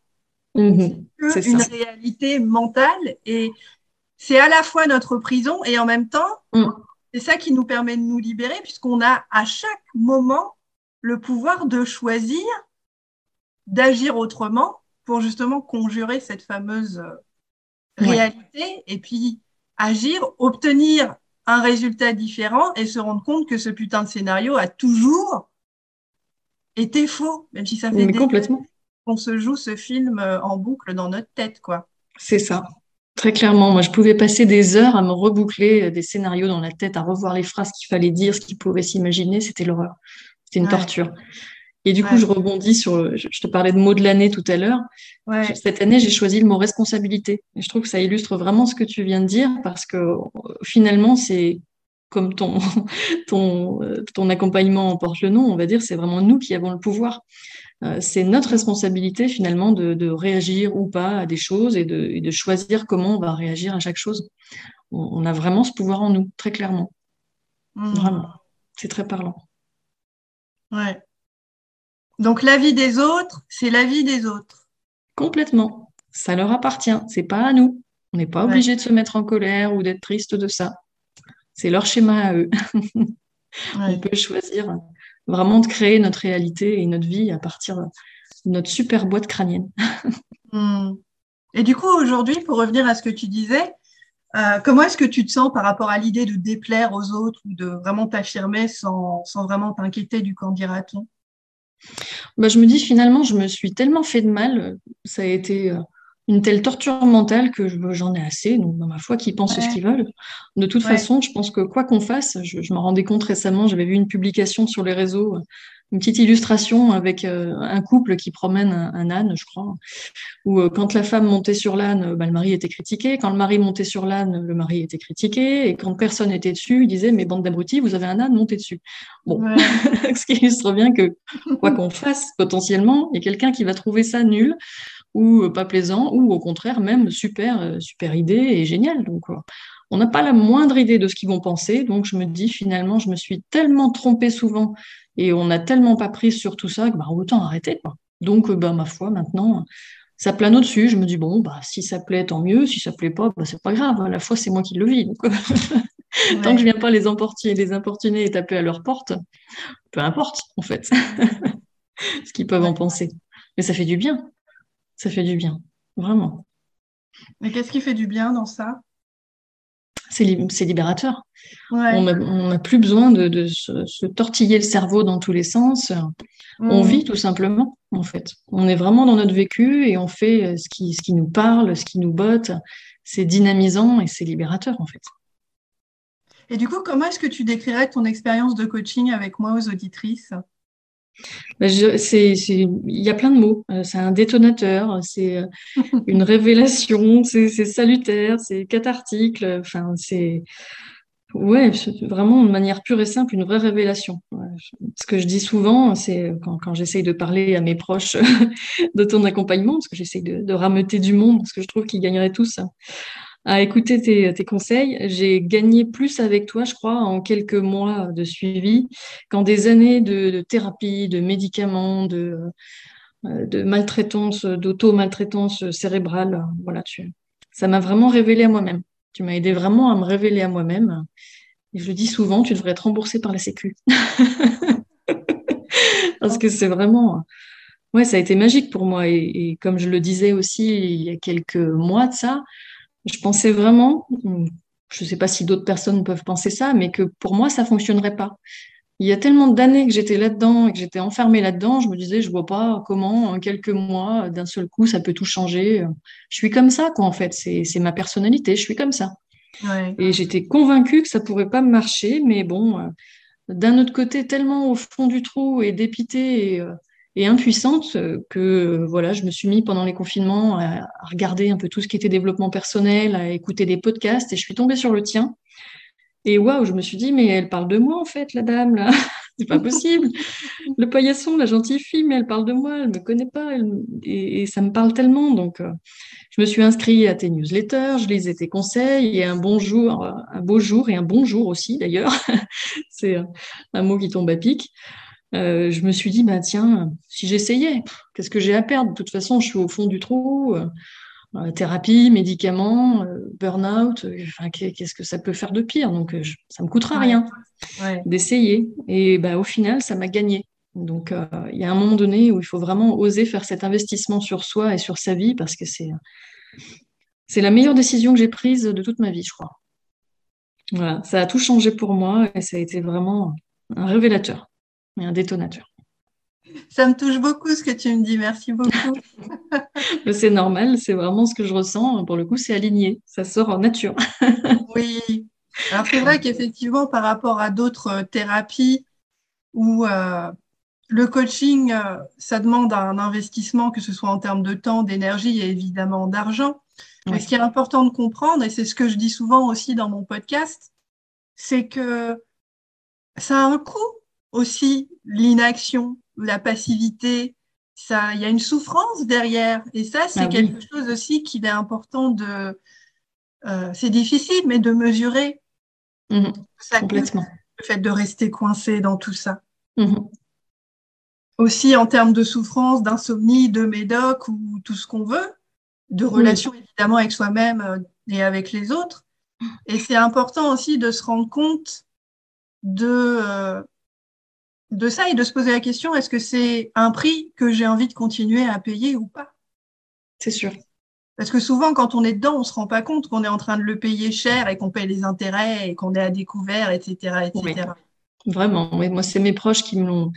Mhm. c'est une réalité mentale et c'est à la fois notre prison et en même temps, mm. c'est ça qui nous permet de nous libérer puisqu'on a à chaque moment le pouvoir de choisir d'agir autrement pour justement conjurer cette fameuse euh, réalité et puis agir, obtenir un résultat différent et se rendre compte que ce putain de scénario a toujours été faux, même si ça fait des complètement. qu'on se joue ce film euh, en boucle dans notre tête, quoi. C'est ça. Très clairement, moi je pouvais passer des heures à me reboucler euh, des scénarios dans la tête, à revoir les phrases qu'il fallait dire, ce qu'il pouvait s'imaginer, c'était l'horreur. C'était une torture. Et du coup, je rebondis sur, je te parlais de mots de l'année tout à l'heure. Cette année, j'ai choisi le mot responsabilité. Et je trouve que ça illustre vraiment ce que tu viens de dire parce que euh, finalement, c'est comme ton, [laughs] ton, euh, ton accompagnement en porte le nom, on va dire, c'est vraiment nous qui avons le pouvoir. Euh, c'est notre responsabilité finalement de, réagir ou pas à des choses et de, choisir comment on va réagir à chaque chose. On, a vraiment ce pouvoir en nous, très clairement. Mmh. Vraiment. C'est très parlant. Ouais. Donc la vie des autres, c'est la vie des autres. Complètement. Ça leur appartient. C'est pas à nous. On n'est pas obligé de se mettre en colère ou d'être triste de ça. C'est leur schéma à eux. [laughs] On peut choisir vraiment de créer notre réalité et notre vie à partir de notre super boîte crânienne. [laughs] Hmm. Et du coup, aujourd'hui, pour revenir à ce que tu disais, euh, comment est-ce que tu te sens par rapport à l'idée de déplaire aux autres ou de vraiment t'affirmer sans, sans vraiment t'inquiéter du qu'en dira-t-on? Bah, je me dis finalement, je me suis tellement fait de mal, ça a été euh, une telle torture mentale que j'en ai assez, donc dans ma foi, qu'ils pensent ce qu'ils veulent. De toute façon, je pense que quoi qu'on fasse, je, je me rendais compte récemment, j'avais vu une publication sur les réseaux une petite illustration avec euh, un couple qui promène un, âne, je crois, où euh, quand la femme montait sur l'âne, euh, bah, le mari était critiqué, quand le mari montait sur l'âne, le mari était critiqué, et quand personne n'était dessus, il disait mais bande d'abrutis, vous avez un âne, montez dessus. Bon, [laughs] ce qui illustre bien que quoi qu'on fasse, potentiellement, il y a quelqu'un qui va trouver ça nul ou pas plaisant, ou au contraire même super super idée et génial. Donc on n'a pas la moindre idée de ce qu'ils vont penser, donc je me dis finalement, je me suis tellement trompée souvent et on n'a tellement pas pris sur tout ça que bah, autant arrêter. Quoi. Donc, bah, ma foi, maintenant, ça plane au-dessus. Je me dis, bon, bah, si ça plaît, tant mieux. Si ça plaît pas, bah, c'est pas grave. À la fois, c'est moi qui le vis. Donc, [laughs] tant que je viens pas les les importuner et taper à leur porte, peu importe, en fait, [laughs] ce qu'ils peuvent en penser. Mais ça fait du bien. Ça fait du bien, vraiment. Mais qu'est-ce qui fait du bien dans ça? C'est libérateur. On n'a plus besoin de, se, tortiller le cerveau dans tous les sens. On mmh. vit tout simplement, en fait. On est vraiment dans notre vécu et on fait euh, ce qui, ce qui nous parle, ce qui nous botte. C'est dynamisant et c'est libérateur, en fait. Et du coup, comment est-ce que tu décrirais ton expérience de coaching avec moi aux auditrices? Il y a plein de mots. Euh, c'est un détonateur, c'est euh, [laughs] une révélation, c'est salutaire, c'est cathartique. Enfin, c'est ouais, vraiment de manière pure et simple, une vraie révélation. Ce que je dis souvent, c'est quand, quand j'essaye de parler à mes proches [laughs] de ton accompagnement, parce que j'essaye de, de rameuter du monde, parce que je trouve qu'ils gagneraient tous à écouter tes, conseils. J'ai gagné plus avec toi, je crois, en quelques mois de suivi qu'en des années de, thérapie, de médicaments, de, euh, de maltraitance, d'auto-maltraitance cérébrale. Voilà, tu, ça m'a vraiment révélé à moi-même. Tu m'as aidé vraiment à me révéler à moi-même. Et je le dis souvent, tu devrais être remboursé par la Sécu. [laughs] Parce que c'est vraiment, ouais, ça a été magique pour moi. Et, comme je le disais aussi il y a quelques mois de ça, je pensais vraiment, je ne sais pas si d'autres personnes peuvent penser ça, mais que pour moi, ça ne fonctionnerait pas. Il y a tellement d'années que j'étais là-dedans et que j'étais enfermée là-dedans, je me disais, je vois pas comment, en quelques mois, d'un seul coup, ça peut tout changer. Je suis comme ça, quoi, en fait. C'est ma personnalité, je suis comme ça. Et j'étais convaincue que ça pourrait pas marcher, mais bon, euh, d'un autre côté, tellement au fond du trou et dépité et, euh, et impuissante euh, que euh, voilà, je me suis mis pendant les confinements à, regarder un peu tout ce qui était développement personnel, à écouter des podcasts et je suis tombée sur le tien. Et waouh, je me suis dit mais elle parle de moi en fait la dame là. [laughs] c'est pas possible. Le paillasson, la gentille fille, mais elle parle de moi, elle me connaît pas, et, ça me parle tellement. Donc, euh, je me suis inscrite à tes newsletters, je lisais tes conseils, et un bonjour, un beau jour, et un bonjour aussi d'ailleurs, [laughs] c'est un mot qui tombe à pic. Euh, je me suis dit, bah, tiens, si j'essayais, qu'est-ce que j'ai à perdre? De toute façon, je suis au fond du trou. Euh, euh, thérapie, médicaments, burn-out, qu'est-ce que ça peut faire de pire? Donc, ça me coûtera rien d'essayer. Et bah, au final, ça m'a gagné. Donc, il y a un moment donné où il faut vraiment oser faire cet investissement sur soi et sur sa vie parce que c'est c'est la meilleure décision que j'ai prise de toute ma vie, je crois. Voilà, ça a tout changé pour moi et ça a été vraiment un révélateur et un détonateur. Ça me touche beaucoup ce que tu me dis, merci beaucoup. [laughs] c'est normal, c'est vraiment ce que je ressens. Pour le coup, c'est aligné, ça sort en nature. [laughs] oui. Alors c'est vrai qu'effectivement, par rapport à d'autres euh, thérapies où euh, le coaching, euh, ça demande un investissement, que ce soit en termes de temps, d'énergie et évidemment d'argent. Mais ce qui est important de comprendre, et c'est ce que je dis souvent aussi dans mon podcast, c'est que ça a un coût aussi l'inaction, la passivité. Ça, il y a une souffrance derrière. Et ça, c'est ah quelque chose aussi qu'il est important de. Euh, c'est difficile, mais de mesurer. Mmh complètement. le fait de rester coincé dans tout ça. Mmh aussi en termes de souffrance, d'insomnie, de médoc ou tout ce qu'on veut, de relation évidemment avec soi-même euh, et avec les autres. Et c'est important aussi de se rendre compte de, euh, de ça et de se poser la question, est-ce que c'est un prix que j'ai envie de continuer à payer ou pas? C'est sûr. Parce que souvent, quand on est dedans, on se rend pas compte qu'on est en train de le payer cher et qu'on paye les intérêts et qu'on est à découvert, etc. etc. Vraiment, moi, c'est mes proches qui me l'ont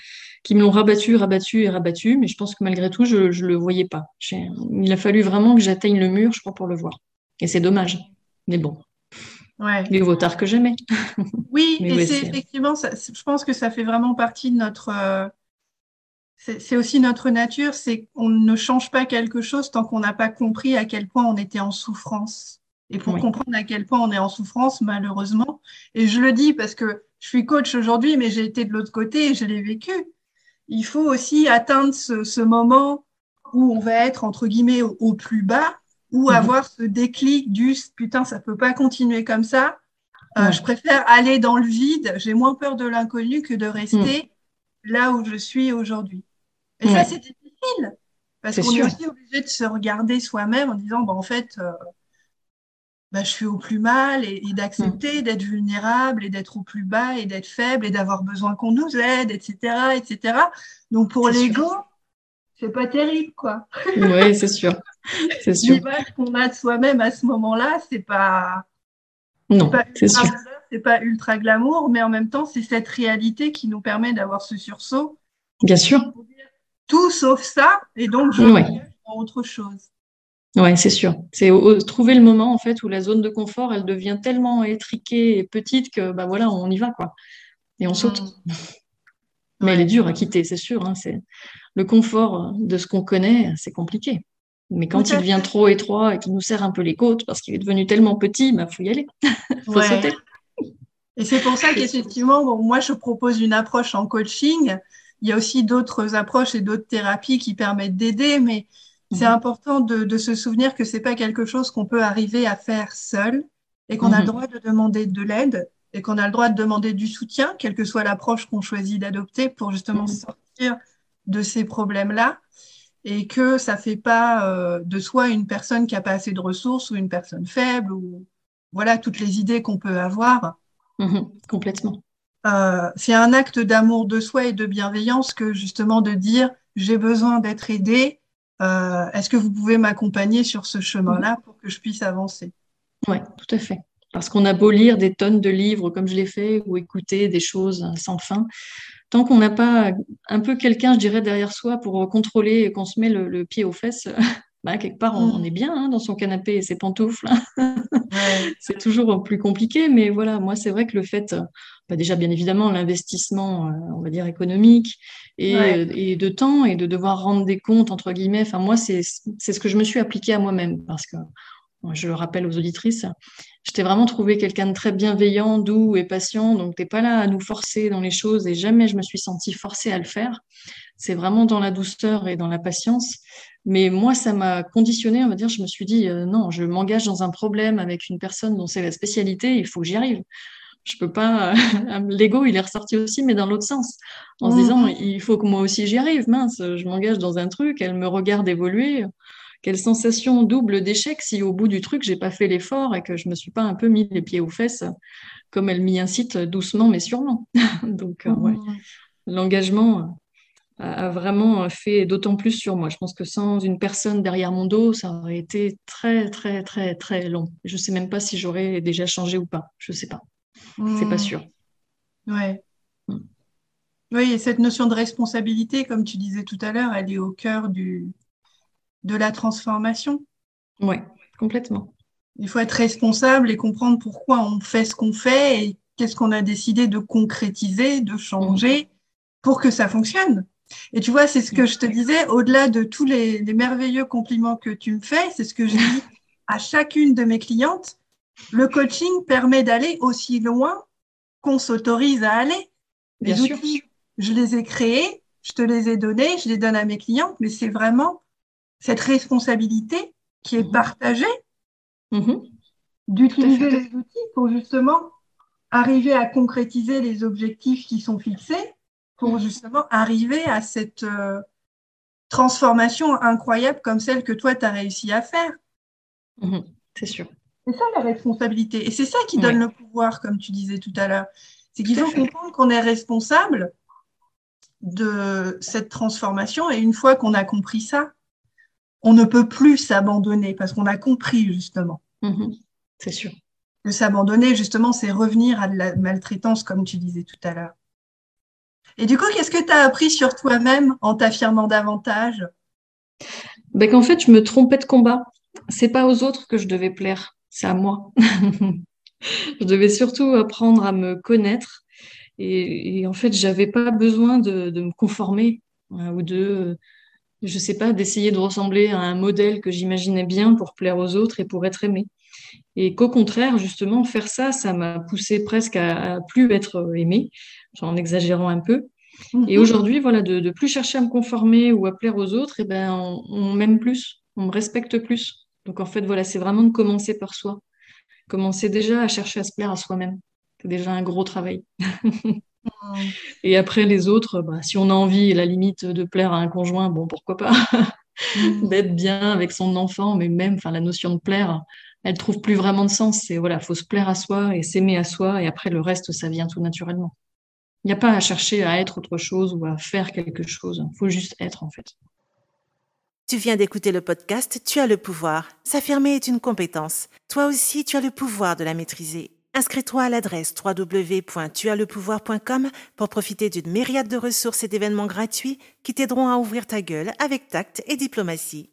qui me l'ont rabattu, rabattu et rabattu, mais je pense que malgré tout, je ne le voyais pas. Il a fallu vraiment que j'atteigne le mur, je crois, pour le voir. Et c'est dommage. Mais bon, Ouais. Mieux vaut tard que jamais. [laughs] Oui, et c'est effectivement, je pense que ça fait vraiment partie de notre. Euh, c'est aussi notre nature, c'est qu'on ne change pas quelque chose tant qu'on n'a pas compris à quel point on était en souffrance. Et pour comprendre à quel point on est en souffrance, malheureusement, et je le dis parce que je suis coach aujourd'hui, mais j'ai été de l'autre côté et je l'ai vécu. Il faut aussi atteindre ce, moment où on va être, entre guillemets, au plus bas ou mhm. avoir ce déclic du putain, ça peut pas continuer comme ça. Euh, je préfère aller dans le vide. J'ai moins peur de l'inconnu que de rester mhm. là où je suis aujourd'hui. Et ça, c'est difficile parce qu'on est aussi obligé de se regarder soi-même en disant, bah, en fait, euh, bah, je suis au plus mal et, d'accepter mhm. d'être vulnérable et d'être au plus bas et d'être faible et d'avoir besoin qu'on nous aide, etc., etc. Donc pour l'ego, c'est pas terrible, quoi. Oui, c'est sûr. [laughs] C'est sûr. L'image qu'on a de soi-même à ce moment-là, c'est pas. Non, c'est sûr. C'est pas ultra glamour, mais en même temps, c'est cette réalité qui nous permet d'avoir ce sursaut. Bien sûr. Tout sauf ça, et donc je ouais. autre chose. Oui, c'est sûr. C'est trouver le moment en fait où la zone de confort, elle devient tellement étriquée et petite que bah voilà, on y va quoi, et on saute. Mm. Mais elle est dure à quitter, c'est sûr. Hein, c'est le confort de ce qu'on connaît, c'est compliqué. Mais quand il devient trop étroit et qu'il nous serre un peu les côtes parce qu'il est devenu tellement petit, il bah, faut y aller. [laughs] faut sauter. Et c'est pour ça qu'effectivement, moi, je propose une approche en coaching. Il y a aussi d'autres approches et d'autres thérapies qui permettent d'aider, mais c'est mhm. important de, se souvenir que c'est pas quelque chose qu'on peut arriver à faire seul et qu'on a le mhm. droit de demander de l'aide et qu'on a le droit de demander du soutien, quelle que soit l'approche qu'on choisit d'adopter pour justement mhm. sortir de ces problèmes-là et que ça fait pas euh, de soi une personne qui a pas assez de ressources ou une personne faible ou voilà toutes les idées qu'on peut avoir. Mhm, complètement. Euh, c'est un acte d'amour de soi et de bienveillance que justement de dire j'ai besoin d'être aidé. Euh, est-ce que vous pouvez m'accompagner sur ce chemin-là pour que je puisse avancer? Oui, tout à fait. Parce qu'on a beau lire des tonnes de livres comme je l'ai fait ou écouter des choses sans fin, tant qu'on n'a pas un peu quelqu'un, je dirais, derrière soi pour contrôler et qu'on se met le, pied aux fesses, [laughs] bah, quelque part, on, mm. est bien hein, dans son canapé et ses pantoufles. [laughs] c'est toujours plus compliqué, mais voilà, moi, c'est vrai que le fait, bah, déjà, bien évidemment, l'investissement, euh, on va dire, économique et, de temps et de devoir rendre des comptes, entre guillemets, enfin, moi, c'est ce que je me suis appliqué à moi-même parce que je le rappelle aux auditrices, je t'ai vraiment trouvé quelqu'un de très bienveillant, doux et patient. Donc, tu n'es pas là à nous forcer dans les choses et jamais je me suis sentie forcée à le faire. C'est vraiment dans la douceur et dans la patience. Mais moi, ça m'a conditionné, on va dire, je me suis dit, euh, non, je m'engage dans un problème avec une personne dont c'est la spécialité, il faut que j'y arrive. Je peux pas. [laughs] L'ego, il est ressorti aussi, mais dans l'autre sens, en se disant, mhm. il faut que moi aussi j'y arrive. Mince, je m'engage dans un truc, elle me regarde évoluer quelle sensation double d'échec si au bout du truc, j'ai pas fait l'effort et que je me suis pas un peu mis les pieds aux fesses, comme elle m'y incite doucement mais sûrement. [laughs] Donc, euh, ouais. Mmh. l'engagement a, vraiment fait d'autant plus sur moi. Je pense que sans une personne derrière mon dos, ça aurait été très, très, très, très long. Je sais même pas si j'aurais déjà changé ou pas. Je sais pas. C'est pas mmh. sûr. Ouais. Mmh. Oui, et cette notion de responsabilité, comme tu disais tout à l'heure, elle est au cœur du, de la transformation. Oui, complètement. Il faut être responsable et comprendre pourquoi on fait ce qu'on fait et qu'est-ce qu'on a décidé de concrétiser, de changer pour que ça fonctionne. Et tu vois, c'est ce que je te disais, au-delà de tous les, merveilleux compliments que tu me fais, c'est ce que je dis [laughs] à chacune de mes clientes. Le coaching permet d'aller aussi loin qu'on s'autorise à aller. Les outils, je les ai créés, je te les ai donnés, je les donne à mes clientes, mais c'est vraiment cette responsabilité qui est mhm. partagée mhm. d'utiliser les outils pour justement arriver à concrétiser les objectifs qui sont fixés, pour mhm. justement arriver à cette euh, transformation incroyable comme celle que toi, tu as réussi à faire. C'est sûr. C'est ça la responsabilité. Et c'est ça qui donne le pouvoir, comme tu disais tout à l'heure. C'est qu'il faut comprendre qu'on est responsable de cette transformation. Et une fois qu'on a compris ça, on ne peut plus s'abandonner parce qu'on a compris justement. Mhm. c'est sûr. Que s'abandonner, justement, c'est revenir à de la maltraitance, comme tu disais tout à l'heure. Et du coup, qu'est-ce que tu as appris sur toi-même en t'affirmant davantage? Ben, Qu'en fait, je me trompais de combat. C'est pas aux autres que je devais plaire, c'est à moi. [laughs] je devais surtout apprendre à me connaître. Et, en fait, j'avais pas besoin de, de me conformer hein, ou de je sais pas, d'essayer de ressembler à un modèle que j'imaginais bien pour plaire aux autres et pour être aimé. Et qu'au contraire, justement, faire ça, ça m'a poussé presque à, plus être aimé, en exagérant un peu. Et mhm. aujourd'hui, voilà, de, de plus chercher à me conformer ou à plaire aux autres, et eh ben, on, m'aime plus, on me respecte plus. Donc en fait, voilà, c'est vraiment de commencer par soi. Commencer déjà à chercher à se plaire à soi-même. C'est déjà un gros travail. [laughs] Et après, les autres, bah, si on a envie, la limite de plaire à un conjoint, bon, pourquoi pas mm. [laughs] D'être bien avec son enfant, mais même, enfin, la notion de plaire, elle trouve plus vraiment de sens. C'est voilà, faut se plaire à soi et s'aimer à soi, et après le reste, ça vient tout naturellement. Il n'y a pas à chercher à être autre chose ou à faire quelque chose. Il faut juste être en fait. Tu viens d'écouter le podcast Tu as le pouvoir. S'affirmer est une compétence. Toi aussi, tu as le pouvoir de la maîtriser. Inscris-toi à l'adresse www.tuaslepouvoir.com pour profiter d'une myriade de ressources et d'événements gratuits qui t'aideront à ouvrir ta gueule avec tact et diplomatie.